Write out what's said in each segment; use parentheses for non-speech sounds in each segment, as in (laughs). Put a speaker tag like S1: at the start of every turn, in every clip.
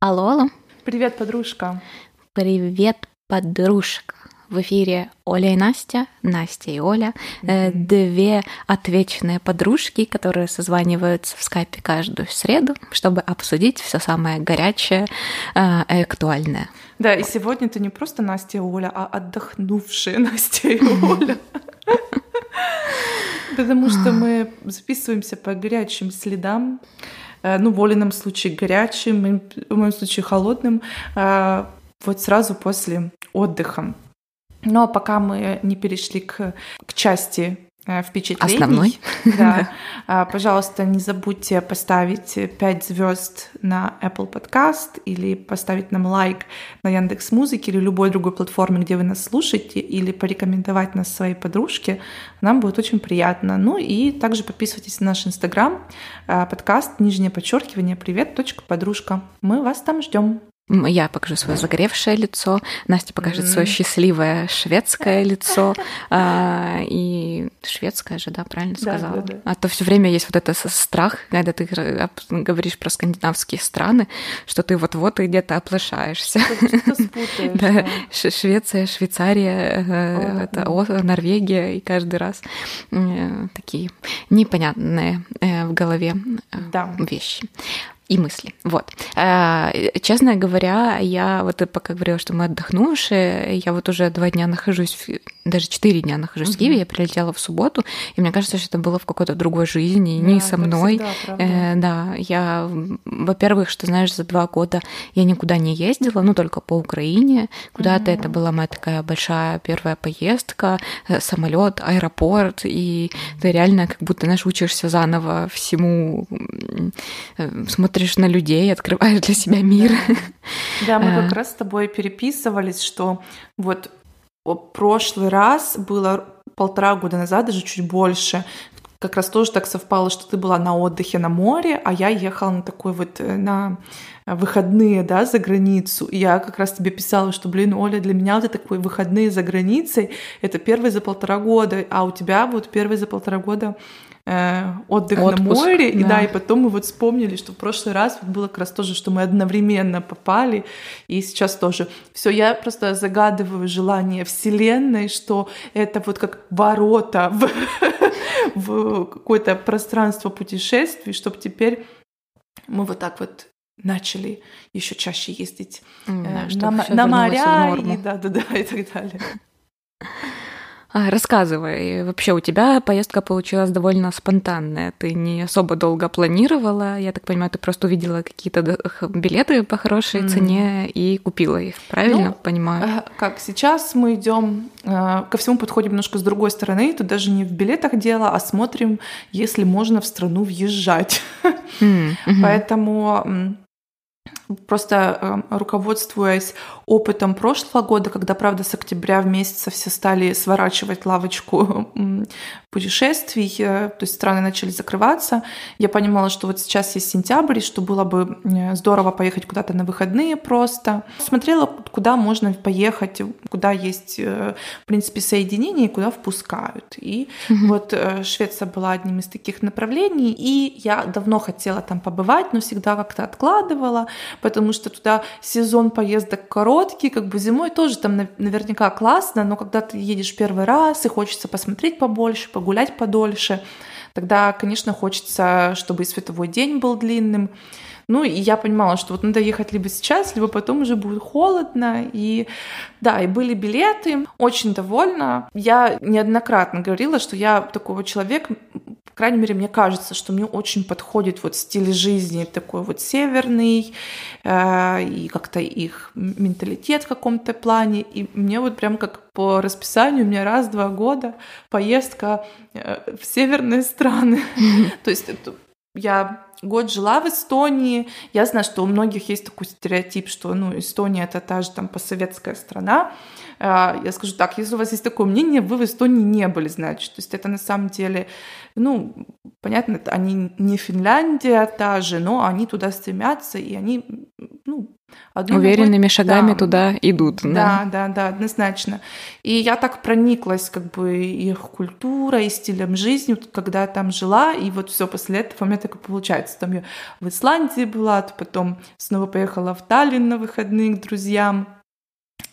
S1: Алло, алло.
S2: Привет, подружка.
S1: Привет, подружка. В эфире Оля и Настя, Настя и Оля, mm-hmm. две отвечные подружки, которые созваниваются в скайпе каждую среду, чтобы обсудить все самое горячее э, и актуальное.
S2: Да, и сегодня это не просто Настя и Оля, а отдохнувшие (laughs) Настя и (laughs) Оля. Потому что мы записываемся по горячим следам ну, в Олином случае горячим, в моем случае холодным, э, вот сразу после отдыха. Но пока мы не перешли к, к части Э, впечатлений.
S1: Основной. (laughs)
S2: Да. А, пожалуйста, не забудьте поставить 5 звезд на Apple Podcast или поставить нам лайк на Яндекс Музыке или любой другой платформе, где вы нас слушаете, или порекомендовать нас своей подружке. Нам будет очень приятно. Ну и также подписывайтесь на наш Инстаграм, э, подкаст, нижнее подчеркивание, привет, точка, подружка. Мы вас там ждем.
S1: Я покажу свое загоревшее лицо, Настя покажет mm-hmm. свое счастливое шведское лицо. (laughs) А, и шведское же, да, правильно сказала? Да, да. А то все время есть вот этот страх, когда ты говоришь про скандинавские страны, что ты вот-вот где-то оплошаешься. (laughs) Да, Швеция, Швейцария, э, это Норвегия, и каждый раз э, такие непонятные э, в голове вещи и мысли. Вот. А, честно говоря, я вот пока говорила, что мы отдохнувшие, я вот уже два дня нахожусь, даже четыре дня нахожусь mm-hmm. в Киеве, я прилетела в субботу, и мне кажется, что это было в какой-то другой жизни, да, не со мной.
S2: Всегда, э,
S1: да, я, во-первых, что знаешь, за два года я никуда не ездила, ну только по Украине, куда-то mm-hmm. это была моя такая большая первая поездка, э, самолет, аэропорт, и ты реально как будто, знаешь, учишься заново всему, э, смотришь смотришь на людей, открываешь для себя мир.
S2: Да, мы как раз с тобой переписывались, что вот прошлый раз было полтора года назад, даже чуть больше, как раз тоже так совпало, что ты была на отдыхе на море, а я ехала на такой вот э, на выходные, да, за границу. И я как раз тебе писала, что, блин, Оля, для меня вот это такой выходные за границей, это первый за полтора года, а у тебя вот первый за полтора года отдых Отпуск, на море. Да. И да, и потом мы вот вспомнили, что в прошлый раз было как раз тоже, что мы одновременно попали, и сейчас тоже. Все, я просто загадываю желание Вселенной, что это вот как ворота в, (laughs) в какое-то пространство путешествий, чтобы теперь мы вот так вот начали еще чаще ездить
S1: mm, э, на, на моря
S2: и да, да, да, и так далее. (laughs)
S1: А, рассказывай, вообще у тебя поездка получилась довольно спонтанная. Ты не особо долго планировала. Я так понимаю, ты просто увидела какие-то билеты по хорошей mm. цене и купила их. Правильно ну, понимаю?
S2: Э, как сейчас мы идем э, ко всему подходим немножко с другой стороны. Тут даже не в билетах дело, а смотрим, если можно в страну въезжать. Mm. -hmm. Поэтому просто э, руководствуясь опытом прошлого года, когда, правда, с октября в месяца все стали сворачивать лавочку (laughs) путешествий, э, то есть страны начали закрываться, я понимала, что вот сейчас есть сентябрь, что было бы э, здорово поехать куда-то на выходные просто. Смотрела, куда можно поехать, куда есть, в принципе, соединение и куда впускают. И mm-hmm. вот Швеция была одним из таких направлений, и я давно хотела там побывать, но всегда как-то откладывала потому что туда сезон поездок короткий, как бы зимой тоже там наверняка классно, но когда ты едешь первый раз и хочется посмотреть побольше, погулять подольше, тогда, конечно, хочется, чтобы и световой день был длинным. Ну, и я понимала, что вот надо ехать либо сейчас, либо потом уже будет холодно. И да, и были билеты. Очень довольна. Я неоднократно говорила, что я такого человека, крайней мере, мне кажется, что мне очень подходит вот стиль жизни такой вот северный, э, и как-то их менталитет в каком-то плане. И мне вот прям как по расписанию у меня раз-два года поездка э, в северные страны. (laughs) То есть я год жила в Эстонии. Я знаю, что у многих есть такой стереотип, что ну, Эстония это та же там постсоветская страна. А, я скажу так, если у вас есть такое мнение, вы в Эстонии не были, значит. То есть это на самом деле ну, понятно, они не Финляндия та же, но они туда стремятся, и они, ну,
S1: Уверенными ногой, шагами да, туда идут.
S2: Да. да, да, да, однозначно. И я так прониклась как бы их культурой и стилем жизни, когда я там жила, и вот все после этого у меня так и получается. Там я в Исландии была, потом снова поехала в Таллин на выходные к друзьям,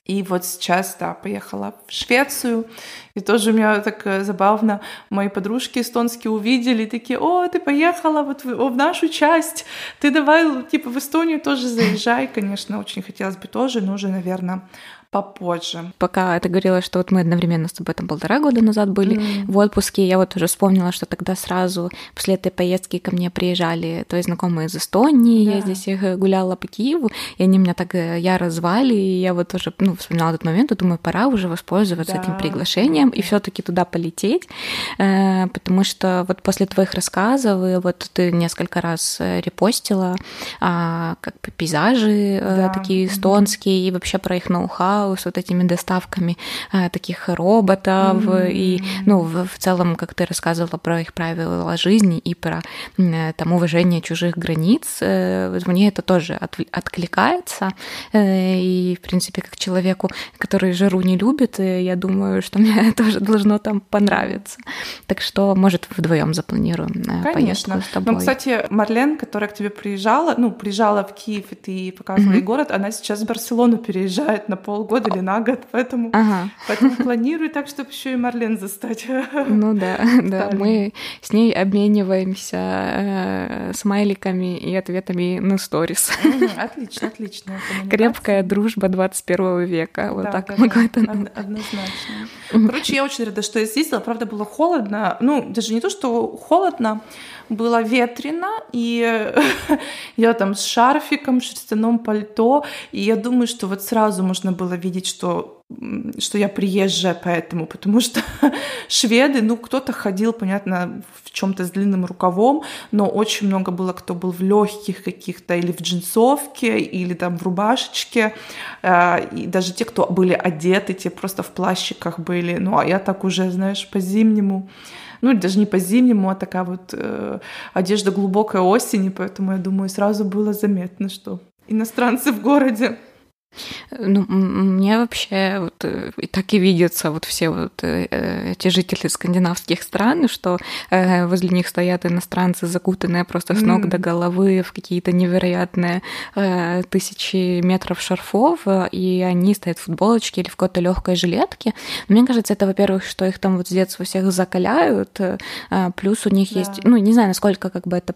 S2: и вот сейчас, да, поехала в Швецию. И тоже у меня так э, забавно, мои подружки эстонские увидели, такие, о, ты поехала вот в, в нашу часть, ты давай, типа, в Эстонию тоже заезжай. Конечно, очень хотелось бы тоже, но уже, наверное, попозже.
S1: Пока ты говорила, что вот мы одновременно с тобой там полтора года назад были mm. в отпуске, я вот уже вспомнила, что тогда сразу после этой поездки ко мне приезжали твои знакомые из Эстонии, да. я здесь их э, гуляла по Киеву, и они меня так э, яро звали, и я вот тоже ну, вспоминала этот момент, и думаю, пора уже воспользоваться да. этим приглашением и все таки туда полететь, э, потому что вот после твоих рассказов, и вот ты несколько раз репостила а, как бы пейзажи да. такие эстонские, mm-hmm. и вообще про их ноу-хау, с вот этими доставками э, таких роботов mm-hmm. и, ну, в, в целом, как ты рассказывала про их правила жизни и про э, там уважение чужих границ, э, мне это тоже от, откликается. Э, и, в принципе, как человеку, который жару не любит, э, я думаю, что (laughs) мне тоже должно там понравиться. Так что, может, вдвоем запланируем э, Конечно. с тобой.
S2: Ну, кстати, Марлен, которая к тебе приезжала, ну, приезжала в Киев, и ты показывала mm-hmm. город, она сейчас в Барселону переезжает на полгода полгода или на год, поэтому, ага. поэтому планирую так, чтобы еще и Марлен застать.
S1: Ну да, (laughs) да, мы с ней обмениваемся э, смайликами и ответами на сторис.
S2: Отлично, отлично.
S1: Крепкая дружба 21 века, вот так могу это
S2: Однозначно. Короче, я очень рада, что я съездила. Правда, было холодно. Ну, даже не то, что холодно, было ветрено, и (laughs) я там с шарфиком, шерстяном пальто, и я думаю, что вот сразу можно было видеть, что что я приезжая поэтому, потому что (laughs) шведы, ну, кто-то ходил, понятно, в чем-то с длинным рукавом, но очень много было, кто был в легких каких-то или в джинсовке, или там в рубашечке, э, и даже те, кто были одеты, те просто в плащиках были, ну, а я так уже, знаешь, по-зимнему ну, даже не по-зимнему, а такая вот э, одежда глубокой осени, поэтому, я думаю, сразу было заметно, что иностранцы в городе.
S1: Ну, мне вообще вот э, и так и видятся вот все вот э, эти жители скандинавских стран, что э, возле них стоят иностранцы, закутанные просто с ног до головы в какие-то невероятные тысячи метров шарфов, и они стоят в футболочке или в какой-то легкой жилетке. Мне кажется, это, во-первых, что их там вот с детства всех закаляют, плюс у них да. есть, ну, не знаю, насколько как бы это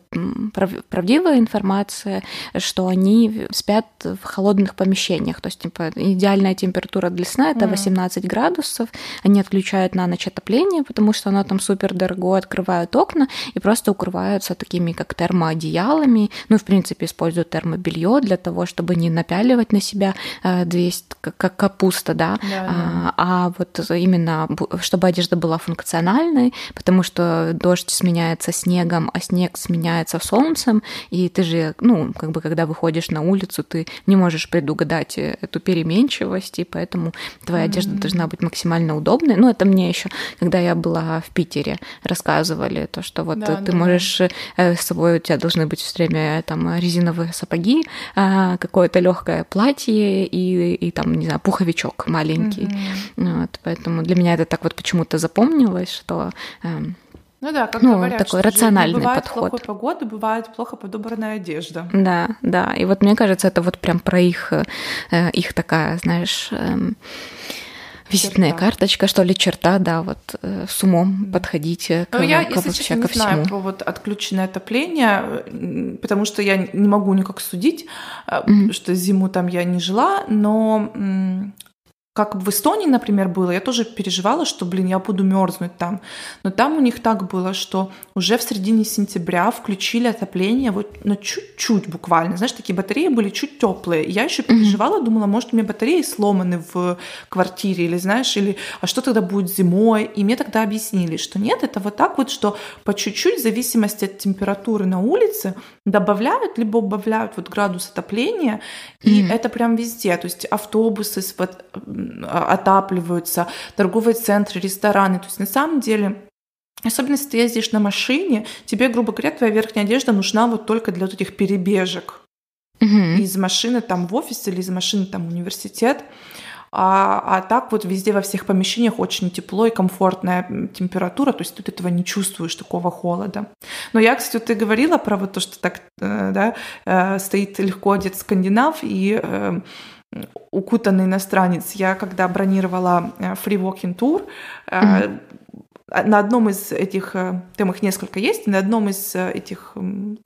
S1: правдивая информация, что они спят в холодных помещениях помещениях. То есть, типа, идеальная температура для сна это 18 градусов. Они отключают на ночь отопление, потому что оно там супер дорого, открывают окна и просто укрываются такими, как термоодеялами. Ну, в принципе, используют термобелье для того, чтобы не напяливать на себя 200, э, как капуста, да, да, да. А, а вот именно, чтобы одежда была функциональной, потому что дождь сменяется снегом, а снег сменяется солнцем, и ты же, ну, как бы, когда выходишь на улицу, ты не можешь предугадать эту переменчивость, и поэтому твоя mm-hmm. одежда должна быть максимально удобной. Ну, это мне еще, когда я была в Питере, рассказывали то, что вот да, ты да, можешь да. Э, с собой у тебя должны быть все время там резиновые сапоги, а, какое-то легкое платье и, и там, не знаю, пуховичок маленький. Mm-hmm. Вот, поэтому для меня это так вот почему-то запомнилось, что эм,
S2: ну да, как ну, говорят,
S1: такой рациональный
S2: бывает
S1: подход.
S2: плохой погода, бывает плохо подобранная одежда.
S1: Да, да. И вот мне кажется, это вот прям про их, э, их такая, знаешь, эм, визитная черта. карточка, что ли, черта, да, вот э, с умом подходите к,
S2: Но я, к, если честно, не ко знаю про вот отключенное отопление, потому что я не могу никак судить, mm-hmm. что зиму там я не жила, но как в Эстонии, например, было, я тоже переживала, что, блин, я буду мерзнуть там. Но там у них так было, что уже в середине сентября включили отопление вот на чуть-чуть буквально. Знаешь, такие батареи были чуть теплые. Я еще переживала, думала, может, у меня батареи сломаны в квартире, или знаешь, или а что тогда будет зимой? И мне тогда объяснили, что нет, это вот так вот, что по чуть-чуть, в зависимости от температуры на улице, добавляют, либо убавляют вот градус отопления, и mm-hmm. это прям везде. То есть автобусы вот, отапливаются, торговые центры, рестораны. То есть на самом деле Особенно, если ты ездишь на машине, тебе, грубо говоря, твоя верхняя одежда нужна вот только для вот этих перебежек. Угу. Из машины там в офис или из машины там в университет. А, а так вот везде во всех помещениях очень тепло и комфортная температура, то есть тут этого не чувствуешь, такого холода. Но я, кстати, вот ты говорила про вот то, что так, э, да, э, стоит легко одет скандинав и э, укутанный иностранец. Я когда бронировала free walking tour, mm-hmm на одном из этих, там их несколько есть, на одном из этих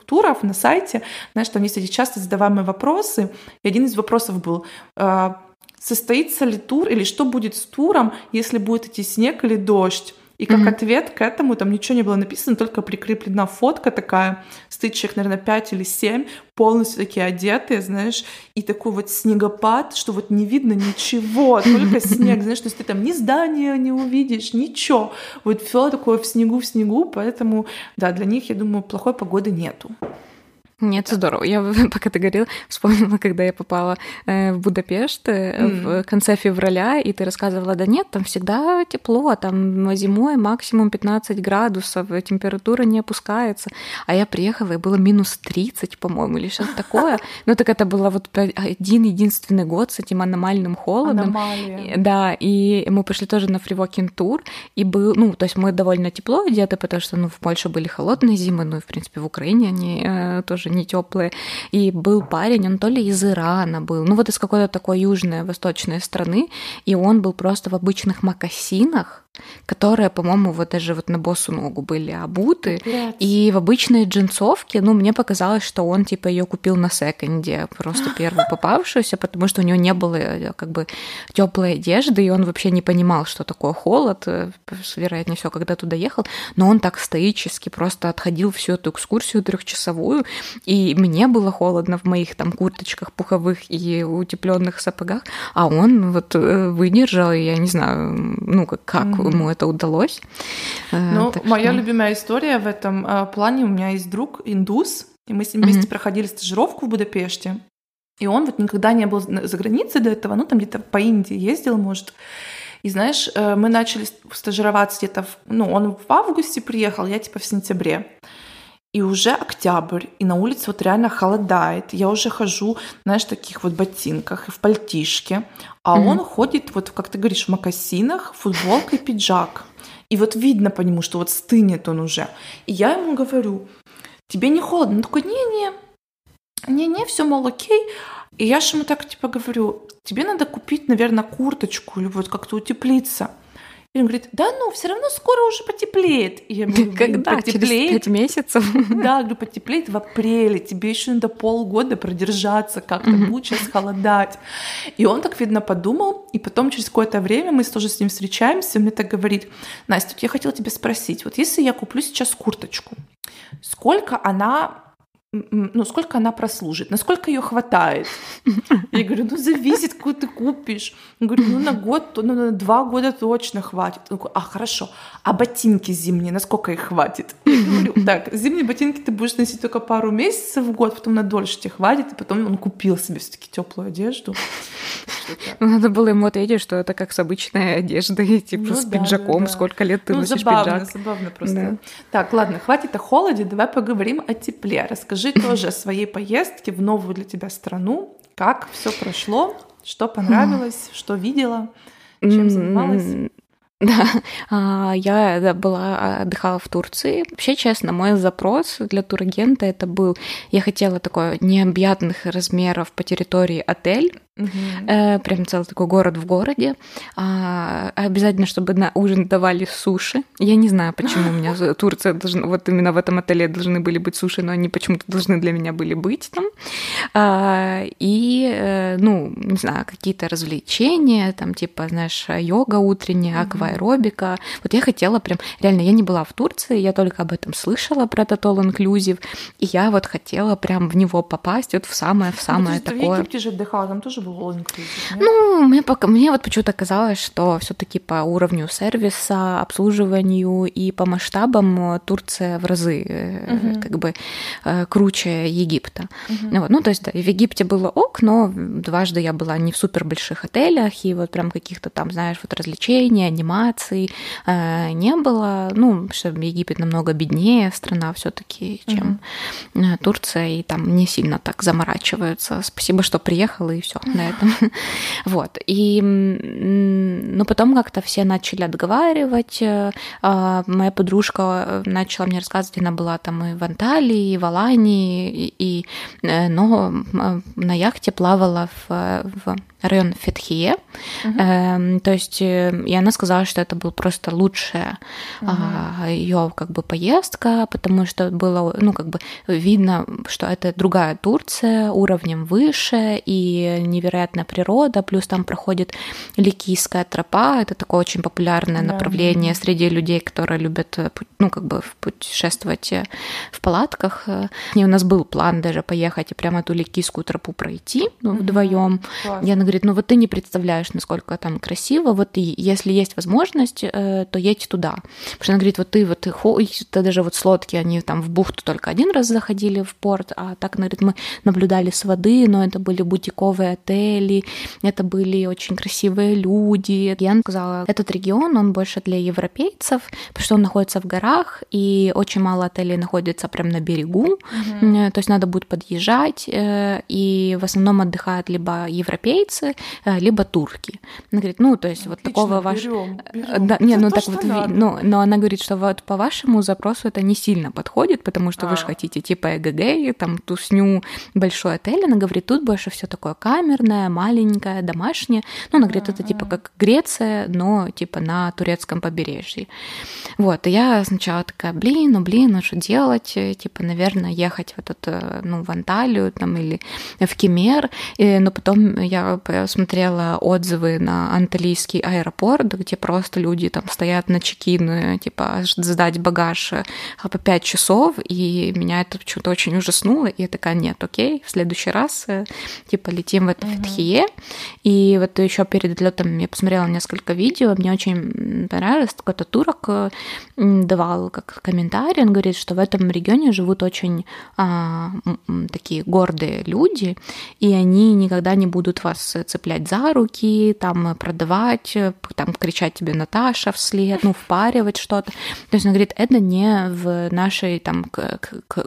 S2: туров на сайте, знаешь, там есть эти часто задаваемые вопросы, и один из вопросов был, состоится ли тур или что будет с туром, если будет идти снег или дождь. И как mm-hmm. ответ к этому там ничего не было написано, только прикреплена фотка такая, человек, наверное, 5 или 7, полностью такие одетые, знаешь, и такой вот снегопад, что вот не видно ничего, (laughs) только снег, знаешь, то есть ты там ни здания не увидишь, ничего. Вот все такое в снегу, в снегу, поэтому, да, для них, я думаю, плохой погоды нету.
S1: Нет, здорово. Я, (laughs) пока ты говорил, вспомнила, когда я попала э, в Будапешт mm. в конце февраля, и ты рассказывала, да нет, там всегда тепло, там зимой максимум 15 градусов, температура не опускается. А я приехала, и было минус 30, по-моему, или что-то такое. (laughs) Ну, так это было вот один единственный год с этим аномальным холодом. Аномалия. Да, и мы пошли тоже на фривокинг тур, и был, ну, то есть мы довольно тепло одеты, потому что, ну, в Польше были холодные зимы, ну, и, в принципе, в Украине они э, тоже не теплые. И был парень, он то ли из Ирана был, ну вот из какой-то такой южной, восточной страны, и он был просто в обычных макасинах, которые, по-моему, вот даже вот на босу ногу были обуты. Капец. И в обычной джинсовке, ну, мне показалось, что он, типа, ее купил на секонде, просто (laughs) первую попавшуюся, потому что у него не было, э, как бы, теплой одежды, и он вообще не понимал, что такое холод, э, вероятнее всего, когда туда ехал, но он так стоически просто отходил всю эту экскурсию трехчасовую, и мне было холодно в моих там курточках пуховых и утепленных сапогах, а он вот э, выдержал, и я не знаю, ну, как, как ему это удалось.
S2: Э, ну, так моя что... любимая история в этом э, плане, у меня есть друг индус, и мы с ним вместе проходили стажировку в Будапеште. И он вот никогда не был за границей до этого, ну там где-то по Индии ездил, может. И знаешь, э, мы начали стажироваться где-то, в, ну он в августе приехал, я типа в сентябре. И уже октябрь, и на улице вот реально холодает. Я уже хожу, знаешь, в таких вот ботинках и в пальтишке. А mm-hmm. он ходит, вот как ты говоришь, в макасинах, футболка и пиджак. И вот видно по нему, что вот стынет он уже. И я ему говорю, тебе не холодно? Он такой, не-не, не-не, все, мол, окей. И я же ему так типа говорю, тебе надо купить, наверное, курточку или вот как-то утеплиться. И он говорит, да ну, все равно скоро уже потеплеет. И я говорю,
S1: Когда? Потеплеет? Через пять месяцев? (laughs)
S2: Да, говорю, потеплеет в апреле, тебе еще надо полгода продержаться, как-то будет сейчас холодать. И он так, видно, подумал, и потом через какое-то время мы тоже с ним встречаемся, он мне так говорит, Настя, я хотела тебя спросить, вот если я куплю сейчас курточку, сколько она ну, сколько она прослужит, насколько ее хватает. Я говорю, ну, зависит, какую ты купишь. Я говорю, ну, на год, ну, на два года точно хватит. Он говорит, а, хорошо, а ботинки зимние, насколько их хватит? Я говорю, так, зимние ботинки ты будешь носить только пару месяцев в год, потом на дольше тебе хватит, и потом он купил себе все таки теплую одежду.
S1: Ну, надо было ему ответить, что это как с обычной одеждой, (laughs) типа ну, с да, пиджаком, да, да. сколько лет ты ну, носишь
S2: забавно,
S1: пиджак.
S2: забавно просто. Да. Так, ладно, хватит о холоде, давай поговорим о тепле. Расскажи тоже о своей поездке в новую для тебя страну, как все прошло, что понравилось, что видела, чем занималась.
S1: Да, а, я была, отдыхала в Турции. Вообще, честно, мой запрос для турагента это был, я хотела такой необъятных размеров по территории отель, Угу. прям целый такой город в городе. А, обязательно, чтобы на ужин давали суши. Я не знаю, почему у меня (laughs) Турция должна, вот именно в этом отеле должны были быть суши, но они почему-то должны для меня были быть там. А, и, э, ну, не знаю, какие-то развлечения, там типа, знаешь, йога утренняя, акваэробика. Вот я хотела прям, реально, я не была в Турции, я только об этом слышала, про Total Inclusive, и я вот хотела прям в него попасть, вот в самое, в самое ну, такое.
S2: В Египте же отдыхала, там тоже был all inclusive?
S1: Ну, мне, пока, мне вот почему-то казалось, что все таки по уровню сервиса, обслуживанию и по масштабам Турция в разы uh-huh. как бы э, круче Египта. Uh-huh. Вот. Ну, то есть, да, в Египте было ок, но дважды я была не в супер больших отелях, и вот прям каких-то там, знаешь, вот развлечений, анимаций э, не было. Ну, что Египет намного беднее страна все таки чем uh-huh. Турция, и там не сильно так заморачиваются. Спасибо, что приехала, и все на этом. (laughs) Вот. И ну, потом как-то все начали отговаривать. Э, а, моя подружка начала мне рассказывать, она была там и в Анталии, и в Алании, и, и, э, но на яхте плавала в, в район Фетхие. Uh-huh. Эм, то есть, э, и она сказала, что это была просто лучшая uh-huh. а, ее как бы поездка, потому что было, ну, как бы видно, что это другая Турция, уровнем выше, и невероятная природа, плюс там проходит Ликийская тропа, это такое очень популярное uh-huh. направление среди людей, которые любят, э, ну, как бы путешествовать э, в палатках. И у нас был план даже поехать и прямо эту Ликийскую тропу пройти ну, uh-huh. вдвоем. Я говорит, ну вот ты не представляешь, насколько там красиво, вот и если есть возможность, э, то едь туда. Потому что она говорит, вот ты вот ты, ты даже вот с лодки, они там в бухту только один раз заходили в порт, а так, она говорит, мы наблюдали с воды, но это были бутиковые отели, это были очень красивые люди. Я сказала, этот регион, он больше для европейцев, потому что он находится в горах, и очень мало отелей находится прямо на берегу, mm-hmm. то есть надо будет подъезжать, э, и в основном отдыхают либо европейцы, немцы, э, либо турки. Она говорит, ну, то есть Отлично, вот такого вашего... Э, да, не, ну так вот, ну, но она говорит, что вот по вашему запросу это не сильно подходит, потому что а. вы же хотите типа эгг, там тусню, большой отель. Она говорит, тут больше все такое камерное, маленькое, домашнее. Ну, она говорит, это типа как Греция, но типа на турецком побережье. Вот, и я сначала такая, блин, ну блин, ну что делать? Типа, наверное, ехать в этот, ну, в Анталию там или в Кемер. И, но потом я смотрела отзывы на анталийский аэропорт, где просто люди там стоят на чекин, типа, сдать багаж э, по 5 часов, и меня это что-то очень ужаснуло, и я такая, нет, окей, в следующий раз, э, типа, летим в это uh-huh. Фетхие, и вот еще перед летом я посмотрела несколько видео, мне очень понравилось, какой-то турок э, давал как комментарий, он говорит, что в этом регионе живут очень а, такие гордые люди, и они никогда не будут вас цеплять за руки, там продавать, там кричать тебе Наташа вслед, ну, впаривать что-то. То есть он говорит, это не в нашей там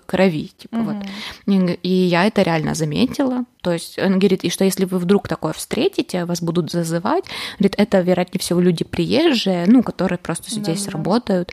S1: крови, типа mm-hmm. вот. И я это реально заметила. То есть он говорит, и что если вы вдруг такое встретите, вас будут зазывать, говорит, это, вероятнее всего, люди приезжие, ну, которые просто здесь да, работают.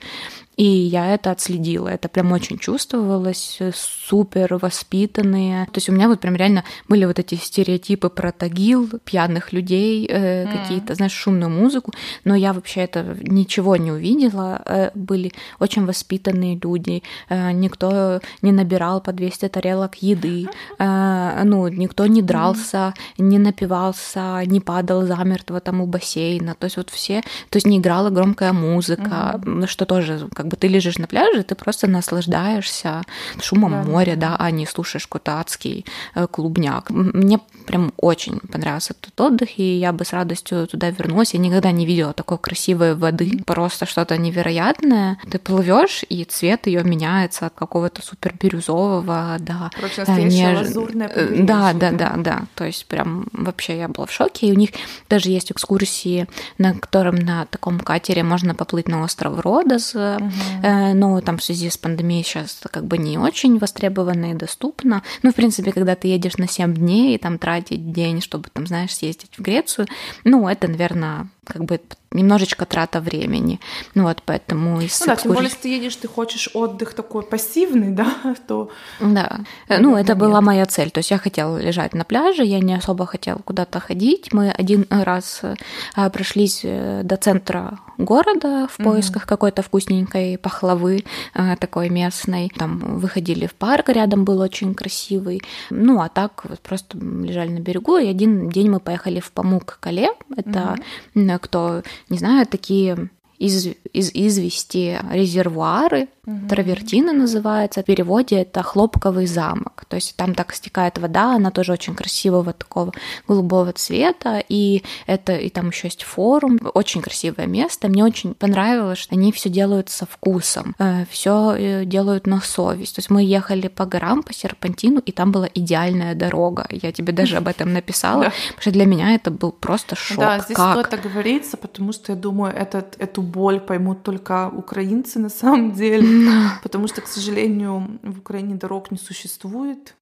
S1: И я это отследила. Это прям очень чувствовалось, э, супер воспитанные. То есть у меня вот прям реально были вот эти стереотипы про тагил, пьяных людей, э, mm. какие-то, знаешь, шумную музыку. Но я вообще это ничего не увидела. Э, были очень воспитанные люди. Э, никто не набирал по 200 тарелок еды. Э, ну, никто не дрался, mm. не напивался, не падал замертво там у бассейна. То есть вот все... То есть не играла громкая музыка, mm. что тоже как бы ты лежишь на пляже, ты просто наслаждаешься шумом да. моря, да, а не слушаешь какой-то адский э, клубняк. Мне прям очень понравился этот отдых, и я бы с радостью туда вернулась. Я никогда не видела такой красивой воды, просто что-то невероятное. Ты плывешь, и цвет ее меняется от какого-то супер бирюзового до
S2: Короче, э, неж...
S1: э, Да, да, да, да. То есть прям вообще я была в шоке. И у них даже есть экскурсии, на котором на таком катере можно поплыть на остров Родос, Угу. Но там в связи с пандемией сейчас как бы не очень востребовано и доступно. Ну, в принципе, когда ты едешь на 7 дней и там тратить день, чтобы там, знаешь, съездить в Грецию, ну, это, наверное, как бы немножечко трата времени. Ну вот, поэтому из
S2: Ну да, тем более, если ты едешь, ты хочешь отдых такой пассивный, (laughs) да, то...
S1: Да, ну это была моя цель. То есть я хотела лежать на пляже, я не особо хотела куда-то ходить. Мы один раз э, прошлись э, до центра города в поисках mm-hmm. какой-то вкусненькой пахлавы э, такой местной. Там выходили в парк, рядом был очень красивый. Ну, а так вот просто лежали на берегу. И один день мы поехали в Памук-Кале. Это mm-hmm кто не знаю, такие из, из извести резервуары, угу. травертины называется. В переводе это хлопковый замок. То есть там так стекает вода, она тоже очень красивого такого голубого цвета. И это и там еще есть форум. Очень красивое место. Мне очень понравилось, что они все делают со вкусом, э, все э, делают на совесть. То есть мы ехали по горам, по серпантину, и там была идеальная дорога. Я тебе даже об этом написала, (laughs) потому что для меня это был просто шок.
S2: Да, здесь стоит оговориться, потому что я думаю, этот, эту боль поймут только украинцы на самом деле, (laughs) потому что, к сожалению, в Украине дорог не существует.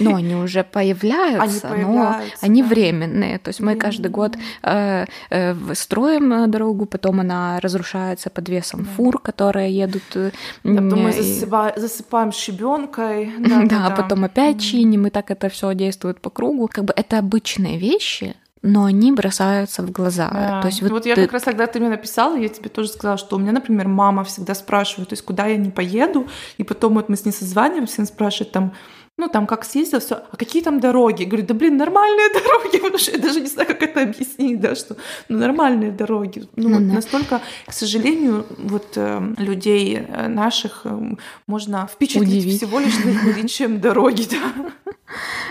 S1: Но (laughs) они уже появляются, они появляются но они да. временные. То есть мы каждый год э, э, строим э, дорогу, потом она разрушается под весом да. фур, которые едут. Э,
S2: да, потом мы засыпаем, засыпаем щебенкой. (laughs)
S1: Да, да, да, потом опять чиним, и так это все действует по кругу. Как бы это обычные вещи, но они бросаются в глаза.
S2: Да. То есть вот, вот я ты... как раз тогда ты мне написала, я тебе тоже сказала, что у меня, например, мама всегда спрашивает, то есть куда я не поеду, и потом вот мы с ней созваниваемся, она спрашивает там, ну, там, как съездил, все, а какие там дороги? говорю, да, блин, нормальные (laughs) дороги, потому что я даже не знаю, как это объяснить, да, что, ну, нормальные дороги. Ну, ну вот да. настолько, к сожалению, вот э, людей э, наших э, можно впечатлить Удивить. всего лишь наличием дороги, (laughs) да.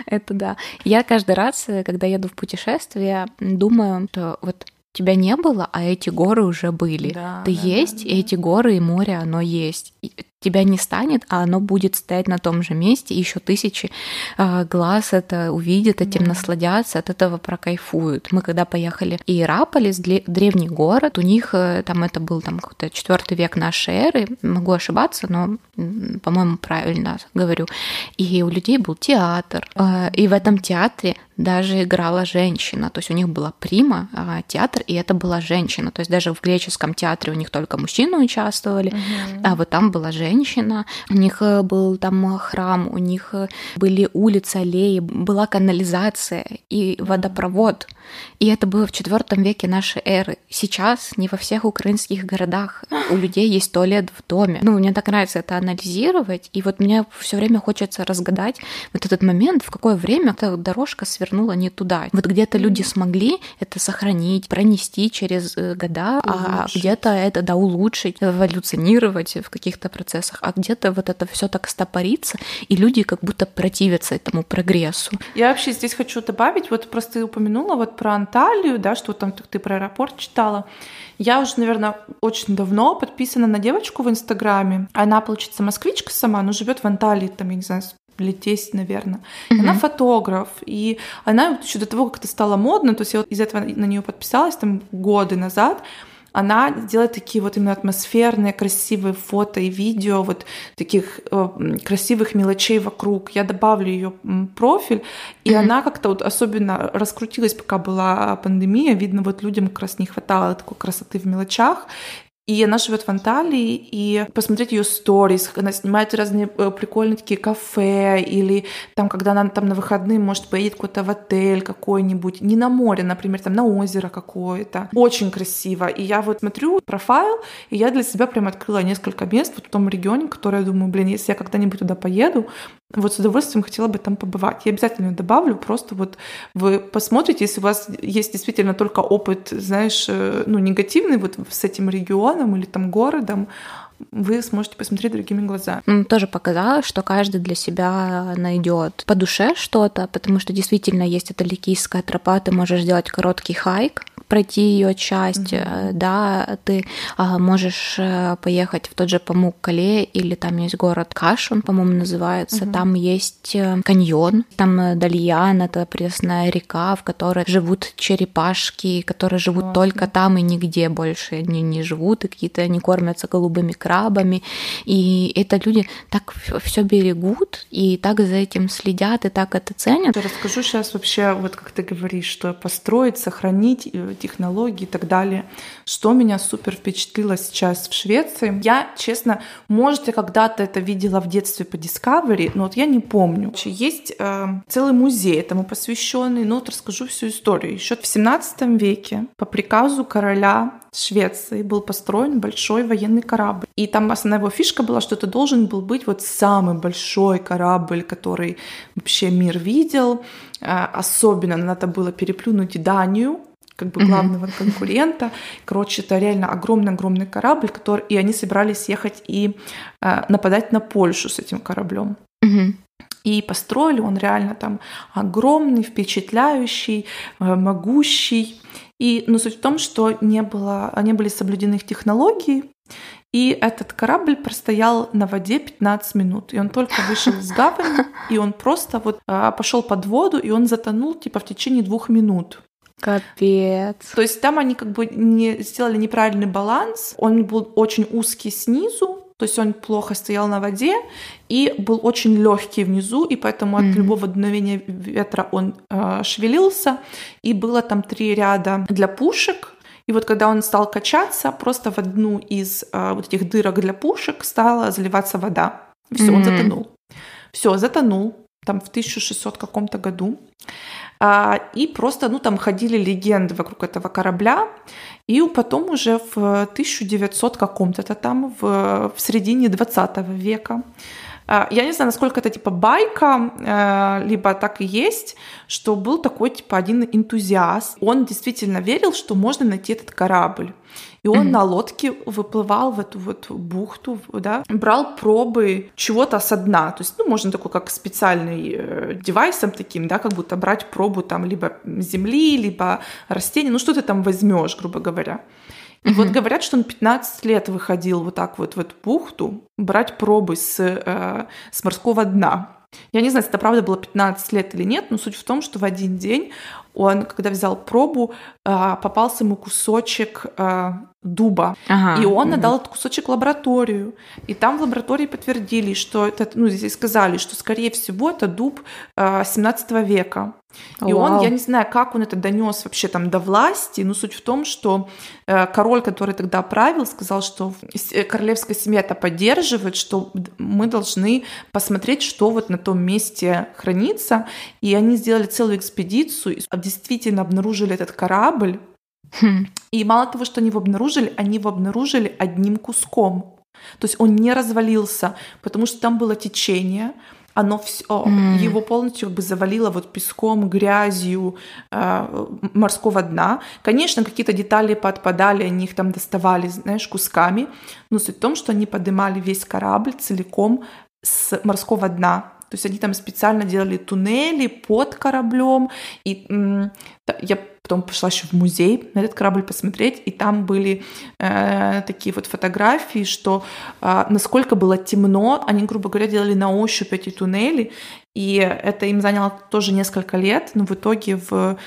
S1: Это да. Я каждый раз, э, когда еду в путешествие, думаю, что вот тебя не было, а эти горы уже были. Да, Ты да, есть, да, и эти горы и море, оно есть тебя не станет, а оно будет стоять на том же месте, еще тысячи э, глаз это увидят, этим mm насладятся, от этого прокайфуют. Мы когда поехали в Иераполис, древний город, у них э, там это был там какой-то четвертый век нашей эры, могу ошибаться, но, по-моему, правильно говорю. И у людей был театр, э, и в этом театре даже играла женщина. То есть у них была прима, а, театр, и это была женщина. То есть даже в греческом театре у них только мужчины участвовали, угу. а вот там была женщина. У них э, был там храм, у них э, были улицы, аллеи, была канализация и водопровод. И это было в четвертом веке нашей эры. Сейчас не во всех украинских городах у людей есть туалет в доме. Ну, мне так нравится это анализировать, и вот мне все время хочется разгадать вот этот момент, в какое время эта дорожка свернула не туда. Вот где-то люди смогли это сохранить, пронести через э, года, а улучшить. а где-то это да улучшить, эволюционировать в каких-то процессах, а где-то вот это все так стопорится, и люди как будто противятся этому прогрессу.
S2: Я вообще здесь хочу добавить, вот просто ты упомянула вот про Анталию, да, что там ты про аэропорт читала. Я уже, наверное, очень давно подписана на девочку в Инстаграме. Она, получается, москвичка сама, но живет в Анталии, там, я не знаю, лет 10, наверное. Mm-hmm. Она фотограф, и она еще до того, как это стало модно, то есть я вот из этого на нее подписалась там годы назад, она делает такие вот именно атмосферные, красивые фото и видео, вот таких э, красивых мелочей вокруг. Я добавлю ее профиль, и mm-hmm. она как-то вот особенно раскрутилась, пока была пандемия. Видно, вот людям как раз не хватало такой красоты в мелочах. И она живет в Анталии, и посмотреть ее сторис, она снимает разные э, прикольные такие кафе, или там, когда она там на выходные, может, поедет куда-то в отель какой-нибудь, не на море, например, там на озеро какое-то. Очень красиво. И я вот смотрю профайл, и я для себя прям открыла несколько мест вот в том регионе, который я думаю, блин, если я когда-нибудь туда поеду, вот с удовольствием хотела бы там побывать. Я обязательно добавлю, просто вот вы посмотрите, если у вас есть действительно только опыт, знаешь, э, ну, негативный вот с этим регионом или там городом, вы сможете посмотреть другими глазами.
S1: Тоже показалось, что каждый для себя найдет по душе что-то, потому что действительно есть эта ликийская тропа, ты можешь сделать короткий хайк, пройти ее часть, mm-hmm. да, ты а, можешь э, поехать в тот же Памук-Кале или там есть город Каш, он, по-моему, называется, mm-hmm. там есть э, каньон, там Дальян, это пресная река, в которой живут черепашки, которые живут mm-hmm. только там и нигде больше они не живут, и какие-то они кормятся голубыми крабами, и это люди так все берегут и так за этим следят и так это ценят.
S2: Я расскажу сейчас вообще, вот как ты говоришь, что построить, сохранить технологии и так далее. Что меня супер впечатлило сейчас в Швеции. Я, честно, может, я когда-то это видела в детстве по Discovery, но вот я не помню. Есть э, целый музей этому посвященный, но вот расскажу всю историю. Еще в 17 веке по приказу короля Швеции был построен большой военный корабль. И там основная его фишка была, что это должен был быть вот самый большой корабль, который вообще мир видел. Э, особенно надо было переплюнуть Данию, как бы главного mm-hmm. конкурента. Короче, это реально огромный-огромный корабль, который и они собирались ехать и э, нападать на Польшу с этим кораблем. Mm-hmm. И построили он реально там огромный, впечатляющий, э, могущий. И, но суть в том, что не, было, не были соблюдены их технологии, и этот корабль простоял на воде 15 минут. И он только вышел из гавани, (laughs) и он просто вот а, пошел под воду, и он затонул типа в течение двух минут.
S1: Капец.
S2: То есть там они как бы не сделали неправильный баланс. Он был очень узкий снизу, то есть он плохо стоял на воде и был очень легкий внизу, и поэтому mm-hmm. от любого дуновения ветра он э, шевелился. И было там три ряда для пушек. И вот когда он стал качаться, просто в одну из э, вот этих дырок для пушек стала заливаться вода. Все, mm-hmm. он затонул. Все, затонул. Там в 1600 каком-то году. А, и просто, ну, там ходили легенды вокруг этого корабля. И потом уже в 1900 каком-то там, в, в середине 20 века, я не знаю, насколько это типа байка, а, либо так и есть, что был такой типа один энтузиаст. Он действительно верил, что можно найти этот корабль. И он mm-hmm. на лодке выплывал в эту вот бухту, да, брал пробы чего-то со дна. То есть, ну, можно такой как специальный э, девайсом таким, да, как будто брать пробу там либо земли, либо растений, ну, что ты там возьмешь, грубо говоря. И mm-hmm. вот говорят, что он 15 лет выходил вот так вот в эту бухту брать пробы с, э, с морского дна. Я не знаю, это правда было 15 лет или нет, но суть в том, что в один день он, когда взял пробу, а, попался ему кусочек а, дуба. Ага, и он угу. отдал этот кусочек лабораторию. И там в лаборатории подтвердили, что это, ну, здесь сказали, что, скорее всего, это дуб 17 а, века. И Вау. он, я не знаю, как он это донес вообще там до власти, но суть в том, что э, король, который тогда правил, сказал, что э, королевская семья это поддерживает, что мы должны посмотреть, что вот на том месте хранится. И они сделали целую экспедицию, действительно обнаружили этот корабль. Хм. И мало того, что они его обнаружили, они его обнаружили одним куском. То есть он не развалился, потому что там было течение, оно все, mm. его полностью как бы завалило вот песком, грязью э, морского дна. Конечно, какие-то детали подпадали, они их там доставали, знаешь, кусками, но суть в том, что они поднимали весь корабль целиком с морского дна. То есть они там специально делали туннели под кораблем. И я потом пошла еще в музей на этот корабль посмотреть, и там были э, такие вот фотографии, что э, насколько было темно, они, грубо говоря, делали на ощупь эти туннели, и это им заняло тоже несколько лет, но в итоге в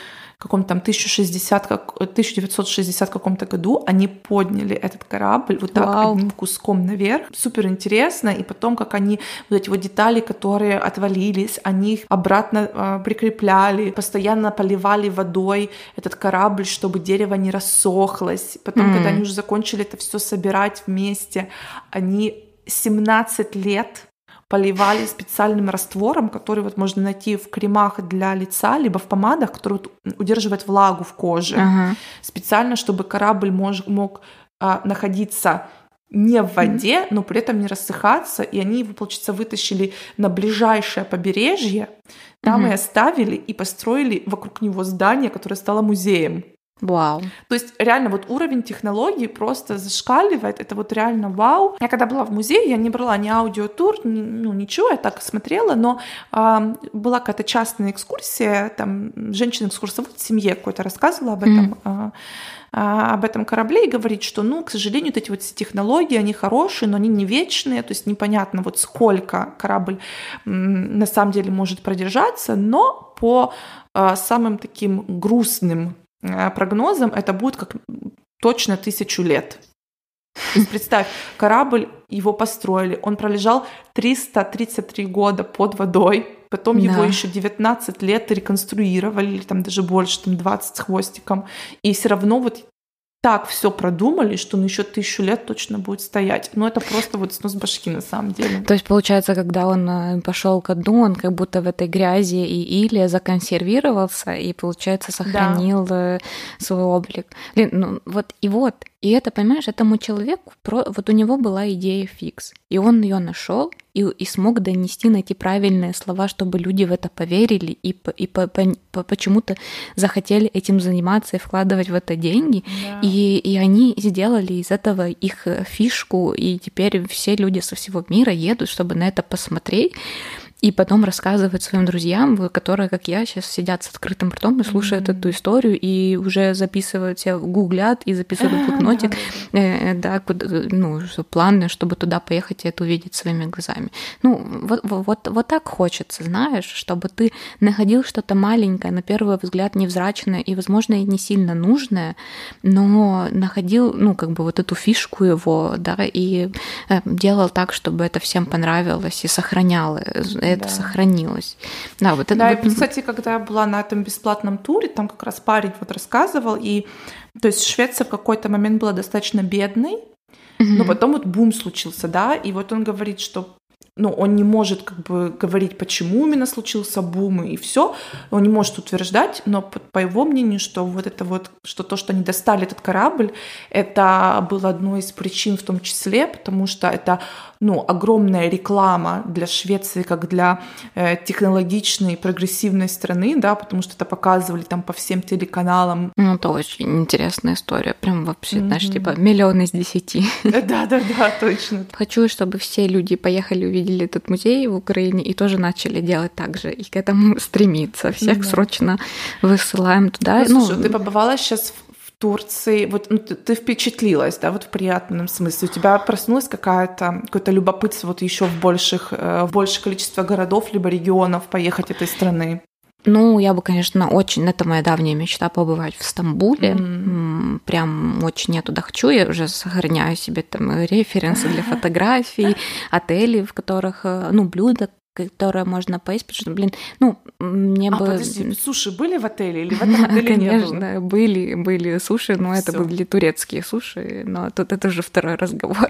S2: каком-то там 1060, как, 1960 каком-то году они подняли этот корабль вот так Вау. одним куском наверх. Супер интересно. И потом, как они вот эти вот детали, которые отвалились, они их обратно э, прикрепляли, постоянно поливали водой этот корабль, чтобы дерево не рассохлось. Потом, mm. когда они уже закончили это все собирать вместе, они 17 лет поливали специальным раствором, который вот можно найти в кремах для лица, либо в помадах, который вот удерживает влагу в коже. Ага. Специально, чтобы корабль мож, мог а, находиться не в воде, но при этом не рассыхаться, и они его, получается, вытащили на ближайшее побережье, там угу. и оставили, и построили вокруг него здание, которое стало музеем.
S1: Вау.
S2: То есть реально вот уровень технологий просто зашкаливает. Это вот реально вау. Я когда была в музее, я не брала ни аудиотур, ни, ну ничего, я так смотрела, но э, была какая-то частная экскурсия, там женщина-экскурсовод в семье какой-то рассказывала об этом. Mm. об этом корабле и говорит, что, ну, к сожалению, вот эти вот технологии, они хорошие, но они не вечные, то есть непонятно вот сколько корабль на самом деле может продержаться, но по а, самым таким грустным Э, прогнозам это будет как точно тысячу лет. То есть представь, корабль, его построили, он пролежал 333 года под водой, потом да. его еще 19 лет реконструировали, или там даже больше, там 20 с хвостиком, и все равно вот так все продумали, что он еще тысячу лет точно будет стоять. Но это просто вот снос башки на самом деле.
S1: То есть, получается, когда он э, пошел ко дну, он как будто в этой грязи и иле законсервировался и, получается, сохранил да. Э, свой облик. Блин, ну вот и вот, И это, понимаешь, этому человеку, вот у него была идея фикс, и он ее нашел и, и смог донести, найти правильные слова, чтобы люди в это поверили и, и по, по, по, почему-то захотели этим заниматься и вкладывать в это деньги. Да. И, и они сделали из этого их фишку, и теперь все люди со всего мира едут, чтобы на это посмотреть и потом рассказывать своим друзьям, которые, как я, сейчас сидят с открытым ртом и слушают mm-hmm. эту историю и уже записывают, все гуглят и записывают в блокнотик, э, да, куда, ну, планы, чтобы туда поехать и это увидеть своими глазами. Ну, вот, вот, вот так хочется, знаешь, чтобы ты находил что-то маленькое, на первый взгляд невзрачное и, возможно, и не сильно нужное, но находил, ну, как бы вот эту фишку его, да, и э, делал так, чтобы это всем понравилось и сохраняло это да. сохранилось.
S2: Да, вот это да, вот... и, кстати, когда я была на этом бесплатном туре, там как раз парень вот рассказывал, и то есть Швеция в какой-то момент была достаточно бедной, но потом вот бум случился, да, и вот он говорит, что ну, он не может как бы говорить, почему именно случился бум и все, он не может утверждать, но по, его мнению, что вот это вот, что то, что они достали этот корабль, это было одной из причин в том числе, потому что это ну, огромная реклама для Швеции как для э, технологичной, прогрессивной страны, да, потому что это показывали там по всем телеканалам.
S1: Ну, это очень интересная история, прям вообще, mm-hmm. знаешь, типа миллион из десяти. (laughs)
S2: Да-да-да, точно.
S1: Хочу, чтобы все люди поехали, увидели этот музей в Украине и тоже начали делать так же, и к этому (laughs) стремиться. Всех срочно высылаем туда.
S2: Ну, слушай, ты побывала сейчас в Турции, вот ну, ты, ты впечатлилась, да, вот в приятном смысле. У тебя проснулось какая-то, какое-то любопытство вот еще в больших, э, в большее количество городов либо регионов поехать этой страны?
S1: Ну, я бы, конечно, очень, это моя давняя мечта побывать в Стамбуле. Mm-hmm. Прям очень я туда хочу. Я уже сохраняю себе там референсы для (laughs) фотографий, отелей, в которых, э, ну, блюда, которое можно поесть, потому что, блин, ну, мне а, бы...
S2: подожди, суши были в отеле или в (laughs) этом отеле
S1: Конечно,
S2: не было?
S1: были, были суши, но это были турецкие суши, но тут это уже второй разговор,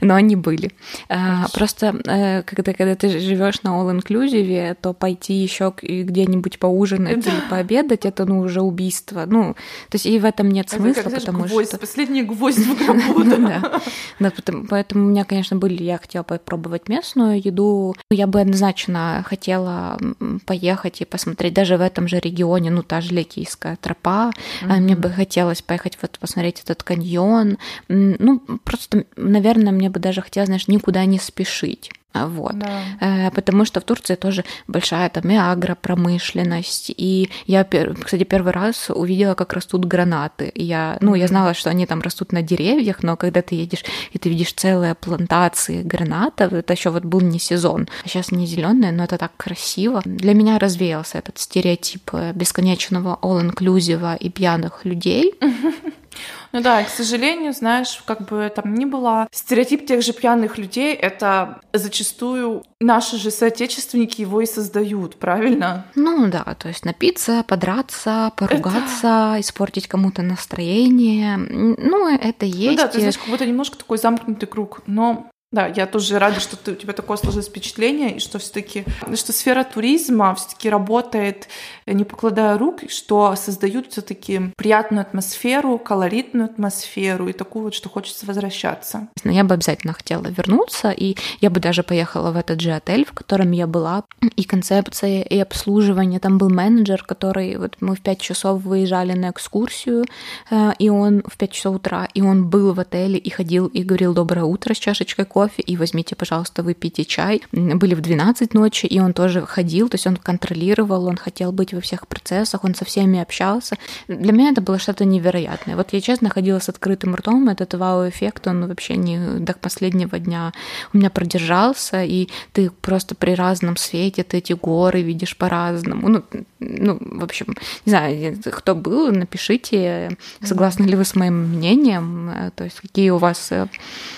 S1: но они были. А, просто э, когда, когда ты живешь на all-inclusive, то пойти еще где-нибудь поужинать или пообедать, это, ну, уже убийство, ну, то есть и в этом нет смысла, потому
S2: что... Последний гвоздь в гробу, (laughs)
S1: да. Поэтому у меня, конечно, были, я хотела попробовать местную еду, я бы однозначно хотела поехать и посмотреть даже в этом же регионе, ну, та же Ликийская тропа. Mm-hmm. Мне бы хотелось поехать вот посмотреть этот каньон. Ну, просто, наверное, мне бы даже хотелось, знаешь, никуда не спешить. А, вот. Да. Э, потому что в Турции тоже большая там и агропромышленность. И я, кстати, первый раз увидела, как растут гранаты. Я, ну, я знала, что они там растут на деревьях, но когда ты едешь и ты видишь целые плантации гранатов, это еще вот был не сезон. А сейчас не зеленые, но это так красиво. Для меня развеялся этот стереотип э, бесконечного all-inclusive и пьяных людей. (laughs)
S2: Ну да, и, к сожалению, знаешь, как бы там ни было, стереотип тех же пьяных людей — это зачастую наши же соотечественники его и создают, правильно?
S1: Ну да, то есть напиться, подраться, поругаться, это... испортить кому-то настроение. Ну, это есть. Ну
S2: да, ты знаешь, как будто немножко такой замкнутый круг. Но да, я тоже рада, что ты, у тебя такое сложилось впечатление, и что все-таки, что сфера туризма все-таки работает, не покладая рук, что создают все-таки приятную атмосферу, колоритную атмосферу и такую вот, что хочется возвращаться.
S1: Я бы обязательно хотела вернуться, и я бы даже поехала в этот же отель, в котором я была, и концепция, и обслуживание. Там был менеджер, который, вот мы в 5 часов выезжали на экскурсию, э, и он в 5 часов утра, и он был в отеле и ходил и говорил «доброе утро» с чашечкой кофе, и возьмите, пожалуйста, выпейте чай. Были в 12 ночи, и он тоже ходил, то есть он контролировал, он хотел быть во всех процессах, он со всеми общался. Для меня это было что-то невероятное. Вот я честно ходила с открытым ртом, этот вау-эффект, он вообще не до последнего дня у меня продержался, и ты просто при разном свете, ты эти горы видишь по-разному. Ну, ну, в общем, не знаю, кто был, напишите, согласны ли вы с моим мнением, то есть какие у вас... Э,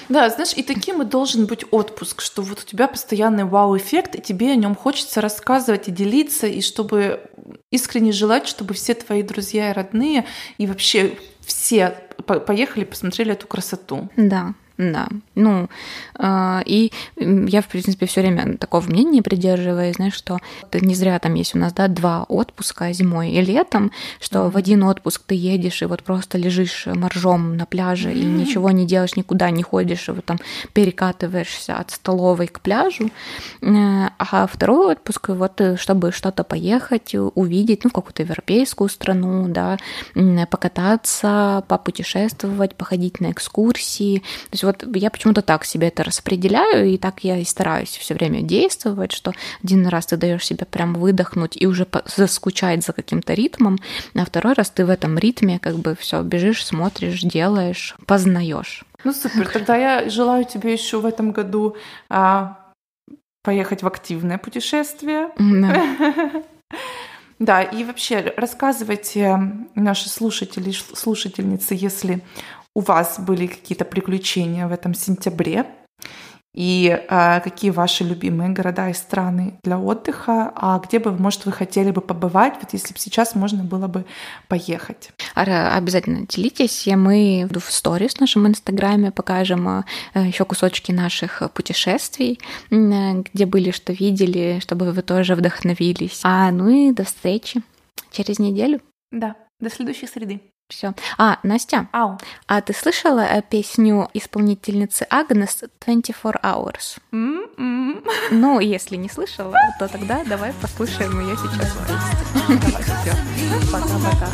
S2: да, знаешь, и таким и должен быть отпуск, что вот у тебя постоянный вау-эффект, и тебе о нем хочется рассказывать и делиться, и чтобы искренне желать, чтобы все твои друзья и родные, и вообще все поехали, посмотрели эту красоту.
S1: Да, Да, ну, э, и я, в принципе, все время такого мнения придерживаюсь, знаешь, что не зря там есть у нас, да, два отпуска зимой и летом, что в один отпуск ты едешь и вот просто лежишь моржом на пляже и ничего не делаешь, никуда не ходишь, и вот там перекатываешься от столовой к пляжу, э, а второй отпуск, вот э, чтобы что-то поехать, увидеть, ну, в какую-то европейскую страну, да, покататься, попутешествовать, походить на экскурсии, то есть вот я почему-то так себе это распределяю, и так я и стараюсь все время действовать, что один раз ты даешь себе прям выдохнуть и уже заскучать за каким-то ритмом, а второй раз ты в этом ритме как бы все бежишь, смотришь, делаешь, познаешь.
S2: Ну супер, тогда я желаю тебе еще в этом году а, поехать в активное путешествие. Да. (laughs) Да, и вообще рассказывайте наши слушатели, слушательницы, если у вас были какие-то приключения в этом сентябре, и э, какие ваши любимые города и страны для отдыха, а где бы, может, вы хотели бы побывать, вот если бы сейчас можно было бы поехать.
S1: Обязательно делитесь, и мы в сторис в нашем инстаграме покажем э, еще кусочки наших путешествий, где были, что видели, чтобы вы тоже вдохновились. А ну и до встречи через неделю.
S2: Да, до следующей среды.
S1: Все. А, Настя,
S2: Ау.
S1: а ты слышала э, песню исполнительницы Агнес 24 Hours?
S2: Mm-mm.
S1: Ну, если не слышала, то тогда давай послушаем ее сейчас. (laughs) Пока-пока.